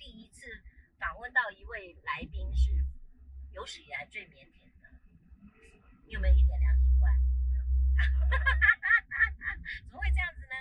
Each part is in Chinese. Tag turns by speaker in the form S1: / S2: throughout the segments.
S1: 第一次访问到一位来宾是有史以来最腼腆的，你有没有一点良心观？怎么会这样子呢？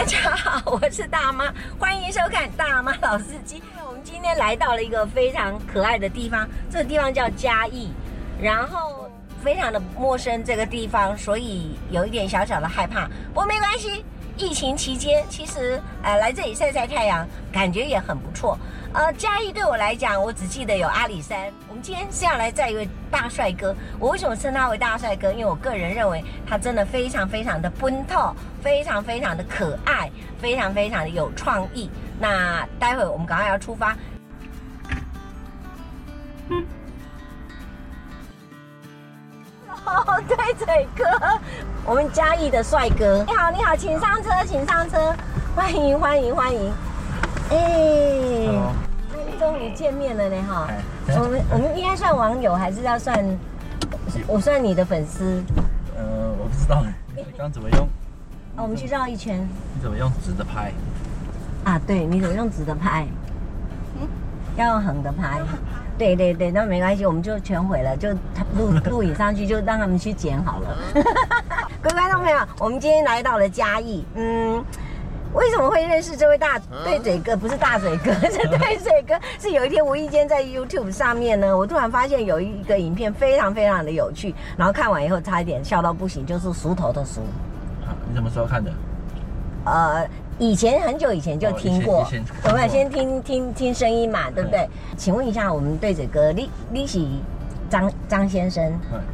S1: 大家好，我是大妈，欢迎收看《大妈老司机》。我们今天来到了一个非常可爱的地方，这个地方叫嘉义，然后非常的陌生这个地方，所以有一点小小的害怕。不过没关系，疫情期间其实呃来这里晒晒太阳，感觉也很不错。呃，嘉义对我来讲，我只记得有阿里山。我们今天是要来载一位大帅哥。我为什么称他为大帅哥？因为我个人认为他真的非常非常的奔透，非常非常的可爱，非常非常的有创意。那待会我们赶快要出发。哦，对嘴哥，我们嘉义的帅哥，你好，你好，请上车，请上车，欢迎，欢迎，欢迎。哎，终于见面了呢哈！我们我们应该算网友，还是要算？我算你的粉丝。
S2: 呃，我不知道哎。你刚刚怎么用？
S1: 啊我们去绕一圈。
S2: 你怎么用直的拍？
S1: 啊，对，你怎么用直的拍？嗯，要用横的拍。对对对，那没关系，我们就全毁了，就录 录影上去，就让他们去剪好了。各位观众朋友，我们今天来到了嘉义，嗯。为什么会认识这位大对嘴哥？不是大嘴哥，是对嘴哥。是有一天无意间在 YouTube 上面呢，我突然发现有一个影片非常非常的有趣，然后看完以后差一点笑到不行，就是熟头的熟。
S2: 啊，你什么时候看的？
S1: 呃，以前很久以前就听过，我们先听听听声音嘛，对不对？请问一下，我们对嘴哥，你你是张张先生？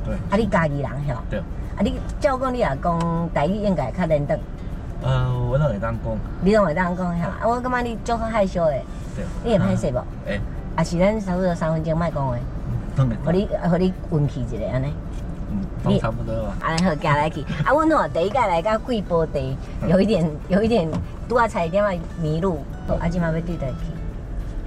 S2: 对。
S1: 啊，你家己人是吧？
S2: 对。
S1: 啊，你照讲你也讲台语应该较认得。
S2: 呃，我都会当讲，
S1: 你都会当讲哈？我感觉你足害羞的，
S2: 对，
S1: 你会歹势不？
S2: 哎，
S1: 啊是咱差不多三分钟卖讲话，和你和你运气一下安尼，
S2: 嗯，都差不多吧。
S1: 安尼好，行来去。啊，阮吼第一届来到贵宝地，有一点有一点拄啊差一点仔迷路，啊，即嘛要对倒去。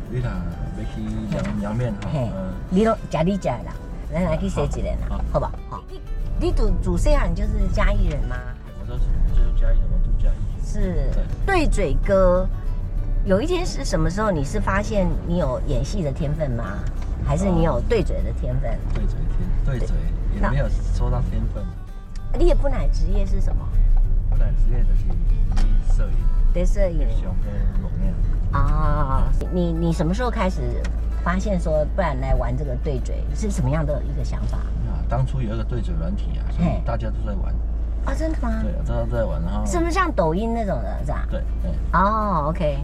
S2: 你俩要去阳阳面吼？
S1: 嘿，你拢食你食的啦，咱来去踅一个啦，好吧？好。你你主主细汉就是嘉义人吗？
S2: 我都是就是嘉义人。
S1: 是对嘴哥，有一天是什么时候？你是发现你有演戏的天分吗？还是你有对嘴的天分？
S2: 对嘴天对嘴也没有说到天分。
S1: 你也不乃职业是什么？
S2: 不乃职业的是摄影。
S1: 对摄影。
S2: 熊跟龙面。
S1: 啊，你你什么时候开始发现说，不然来玩这个对嘴是什么样的一个想法？
S2: 啊，当初有一个对嘴软体啊，所以大家都在玩。
S1: 啊，真的
S2: 吗？对，都在玩，然后
S1: 是不是像抖音那种的，是吧？
S2: 对对。
S1: 哦，OK。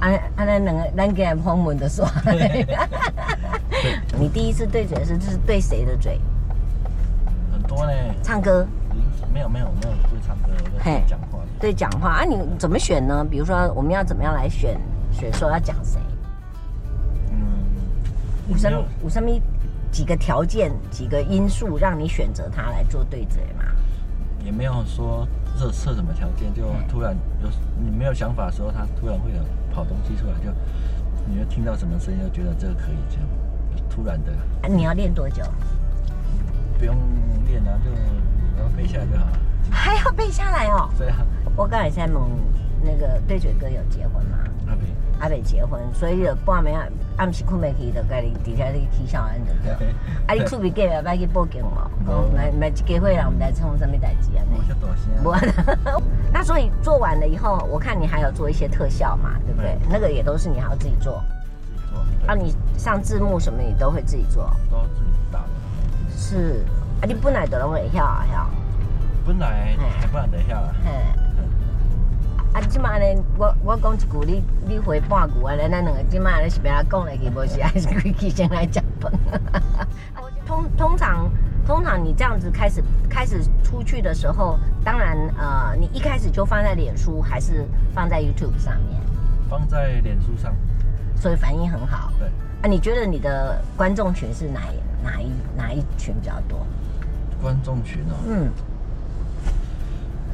S1: 啊啊，那两个咱给人访问的说。对。你第一次对嘴是就是对谁的嘴？
S2: 很多呢。
S1: 唱歌？
S2: 没有没有没有对唱歌，对讲话。
S1: 对讲话啊？你怎么选呢？比如说我们要怎么样来选选说要讲谁？嗯。有什么有什么几个条件几个因素让你选择他来做对嘴吗？
S2: 也没有说设设什么条件，就突然有你没有想法的时候，他突然会有跑东西出来，就你就听到什么声音，就觉得这个可以这样，突然的。
S1: 你要练多久？
S2: 不用练啊，就要背下来就好了。
S1: 还要背下来哦？
S2: 对啊。
S1: 我刚才在问那个对嘴哥有结婚吗？
S2: 阿北。
S1: 阿北结婚，所以就半暝啊，暗时困不起，就家己底下你起笑安的。啊，你厝边隔壁要去报警哦？哦，买买一家伙人，我们来创什么代志啊？
S2: 不啊。
S1: 那所以做完了以后，我看你还有做一些特效嘛，对不对？那个也都是你还要自己做。
S2: 自己做。
S1: 啊，你上字幕什么你都会自己做？
S2: 都自己打的。
S1: 是。啊，你本来就拢会晓啊晓。
S2: 本来还不然得晓啊。
S1: 啊，即马呢，我我讲一句，你你回半句啊，咱两个即马咧是要讲来去，无是还是开起先来食饭。通通常通常你这样子开始开始出去的时候，当然呃，你一开始就放在脸书还是放在 YouTube 上面？
S2: 放在脸书上，
S1: 所以反应很好。
S2: 对。
S1: 啊，你觉得你的观众群是哪哪一哪一群比较多？
S2: 观众群哦。
S1: 嗯。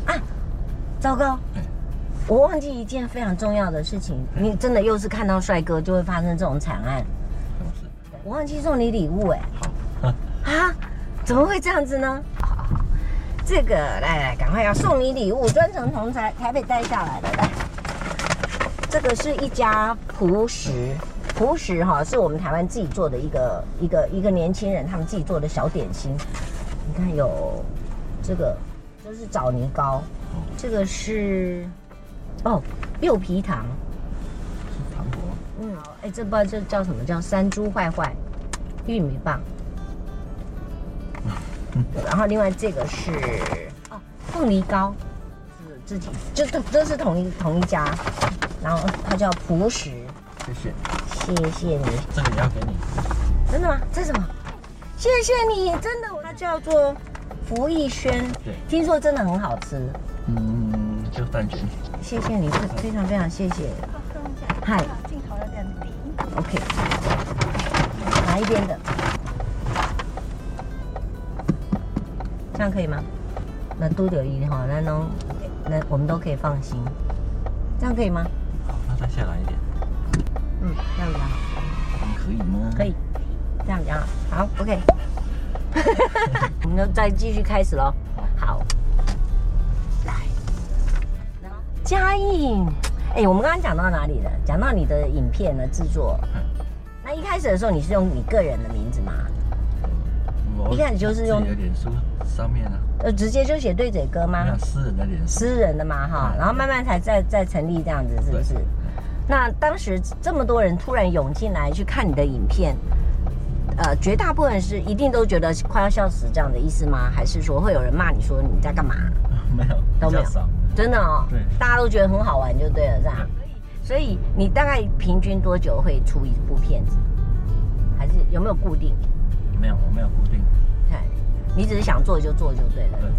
S1: 啊，糟糕。我忘记一件非常重要的事情，你真的又是看到帅哥就会发生这种惨案。我忘记送你礼物哎。好。啊？怎么会这样子呢？好，这个来来，赶快要送你礼物，专程从台台北带下来的来。这个是一家朴实，朴实哈，是我们台湾自己做的一个一个一个年轻人他们自己做的小点心。你看有这个，这是枣泥糕，这个是哦柚皮糖，
S2: 是糖果。
S1: 嗯，好，哎，这不知道这叫什么？叫山猪坏坏玉米棒。然后另外这个是哦凤梨糕，是自己就都都是同一同一家。然后它叫朴实，
S2: 谢谢，
S1: 谢谢你，
S2: 这个也要给你，
S1: 真的吗？这是什么？谢谢你，真的，它叫做福逸轩，对，听说真的很好吃，
S2: 嗯，就蛋卷，
S1: 谢谢你，非常非常谢谢，嗨，
S3: 镜头有点低
S1: ，OK，哪一边的？这样可以吗？那都有一哈，那能，那我们都可以放心，这样可以吗？
S2: 再下来一点，
S1: 嗯，这样子啊，
S2: 可以吗？
S1: 可以，这样子啊，好，OK，我们就再继续开始喽。好，嘉义，哎，我们刚刚讲到哪里了？讲到你的影片的制作。那一开始的时候，你是用你个人的名字吗？一开始就是用
S2: 脸书上面啊。
S1: 呃，直接就写对嘴哥吗？
S2: 私人的脸书。
S1: 私人的嘛，哈，然后慢慢才再再成立这样子，是不是？那当时这么多人突然涌进来去看你的影片，呃，绝大部分是一定都觉得快要笑死这样的意思吗？还是说会有人骂你说你在干嘛？
S2: 没有，
S1: 都没有，真的哦。
S2: 对，
S1: 大家都觉得很好玩就对了，这样。所以你大概平均多久会出一部片子？还是有没有固定？
S2: 没有，我没有固定。
S1: 看，你只是想做就做就对了。
S2: 对，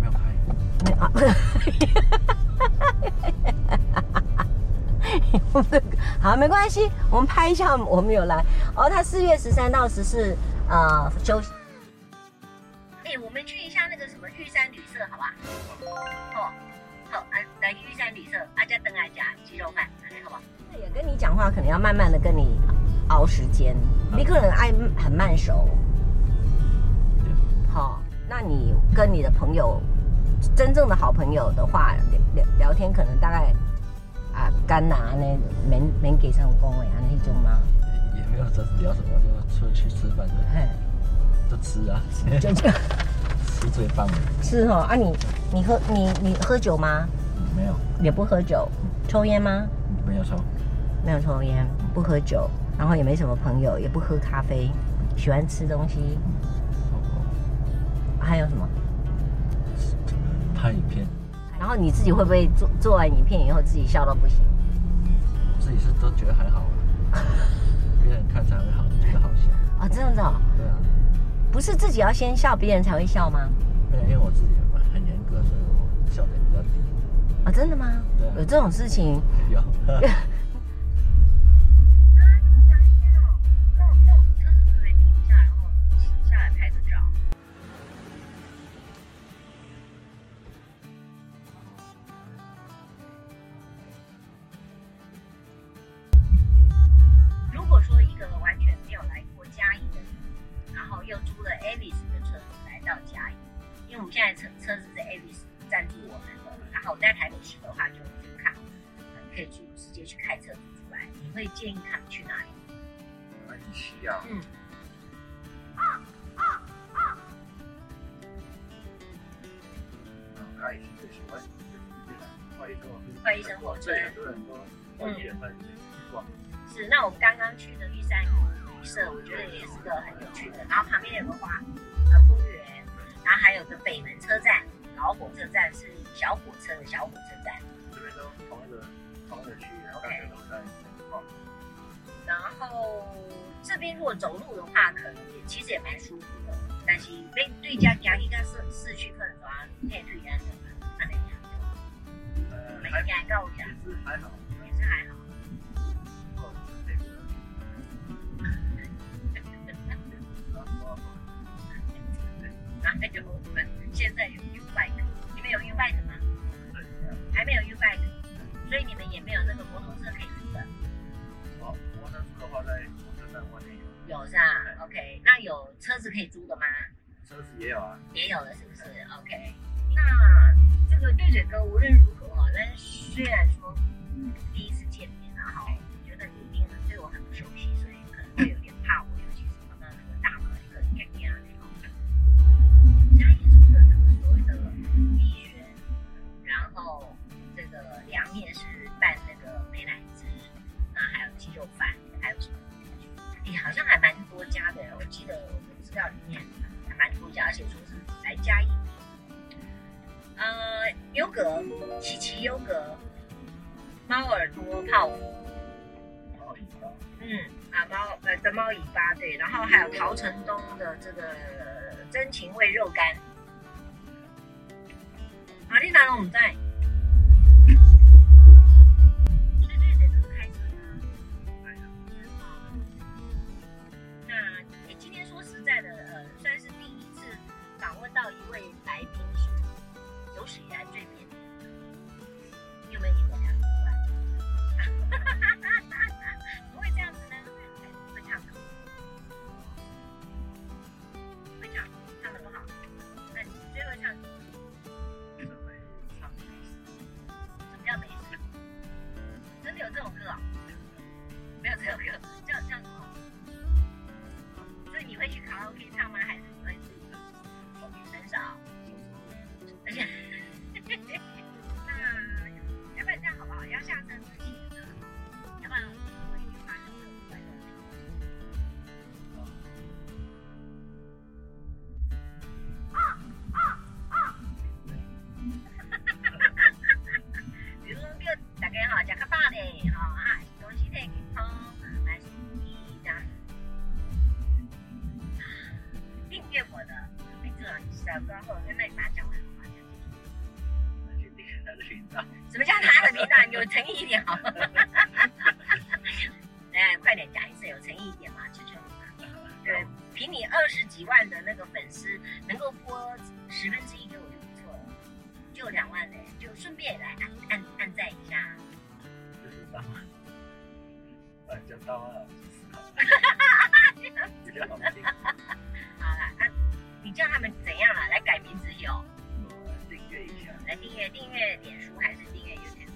S2: 没有拍。没有啊。
S1: 好，没关系，我们拍一下，我们有来哦。他四月十三到十四，呃，休息。哎，我们去一下那个什么玉山旅社，好吧？好，好，来来玉山旅社，阿家等阿家鸡肉饭，来，好不好？也跟你讲话，可能要慢慢的跟你熬时间，你可能爱很慢熟。好，那你跟你的朋友，真正的好朋友的话，聊聊天可能大概。啊，干哪呢？免免给上工位啊，那种吗？
S2: 也没有，这聊什么？就出去吃饭的，嘿，就吃啊，就这样，吃最棒的。
S1: 是哦，啊你你喝你你喝酒吗？
S2: 没有，
S1: 也不喝酒。抽烟吗？
S2: 没有抽，
S1: 没有抽烟，不喝酒，然后也没什么朋友，也不喝咖啡，喜欢吃东西。还有什么？
S2: 拍影片。
S1: 然后你自己会不会做做完影片以后自己笑到不行？
S2: 自己是都觉得还好，别人看才会好，觉得好笑
S1: 啊、哦，这样子哦。
S2: 对啊，
S1: 不是自己要先笑，别人才会笑吗？
S2: 没有，因为我自己很严格，所以我笑点比较低。
S1: 啊、哦，真的吗？对啊、有这种事情？
S2: 有。
S1: 建议他们去哪里？
S2: 哪里需要？嗯。啊啊啊！快意最喜欢快意生活，
S1: 快意生活，
S2: 对，很多人说快意的饭店逛。
S1: 是，那我们刚刚去的玉山旅社，我觉得也是个很有趣的。然后旁边有个花有个北门车站，然后火车站是小火车的小火车站。
S2: 这边都同一个同一个区域，然后大家都在逛。
S1: 然后这边如果走路的话，可能也其实也蛮舒服的。但是对对家家应该是市区可能说可以推荐的，那那样。
S2: 也是还好，
S1: 也是还好。哪有我们现在有 ubike 你们有 ubike 吗？对。还没有 ubike 所以你们也没有那个摩托车可以租的哦摩托车的话在火车站外面有。有是啊 ok 那有车子可以租的吗？车子也有啊。也有的是的这个真情味肉干，玛丽娜，我们在。十分之一给我就不错了，就两万嘞，就顺便来按按按赞一下。
S2: 就是三万，那就三万了。好
S1: 了，那、你叫他们怎样了？来改名字有？
S2: 订阅一下。
S1: 来订阅订阅脸书还是订阅 YouTube？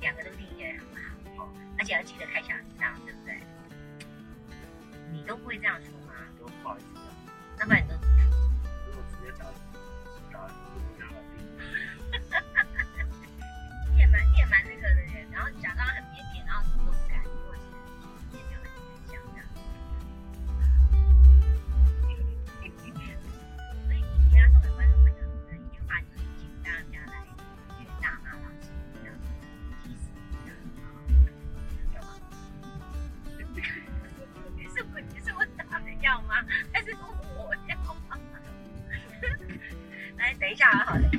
S1: 两个都订阅好不好？好，而且要记得开小铃铛，对不对？你都不会这样说。下好的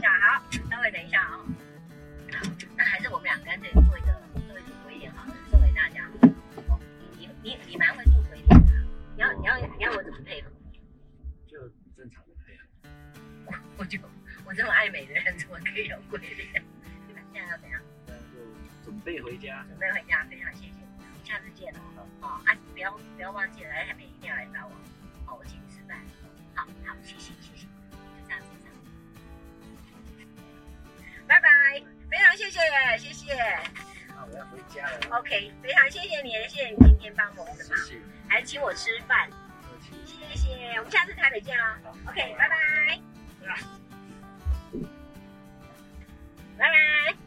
S1: 谢谢好
S2: 我要回家了。
S1: Ok 非常谢谢你谢谢你今天帮我的忙。还请我吃饭。谢谢我们下次台北见哦 ok 拜拜。拜拜。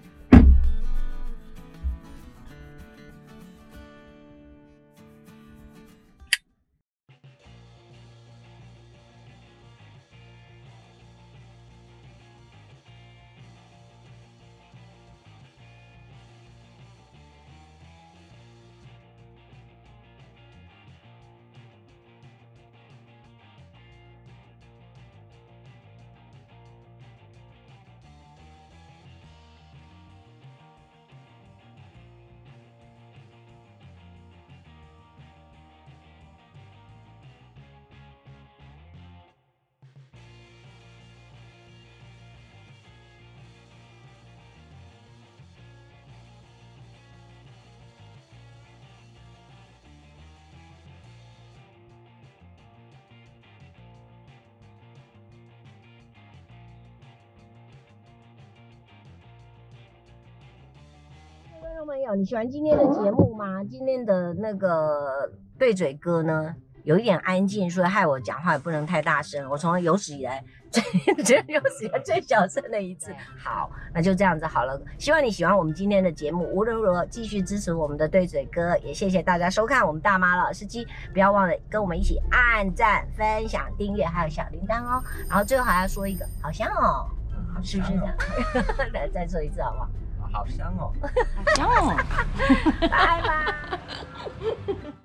S1: 观众朋友，你喜欢今天的节目吗？今天的那个对嘴哥呢，有一点安静，所以害我讲话也不能太大声。我从有史以来 最最有史以来最小声的一次。好，那就这样子好了。希望你喜欢我们今天的节目，无论如何继续支持我们的对嘴哥，也谢谢大家收看我们大妈老司机。不要忘了跟我们一起按赞、分享、订阅，还有小铃铛哦。然后最后还要说一个，好像哦，
S2: 嗯、
S1: 是不是这样？来 再说一次好不好？
S2: 好香哦，
S3: 好香哦，
S1: 拜拜。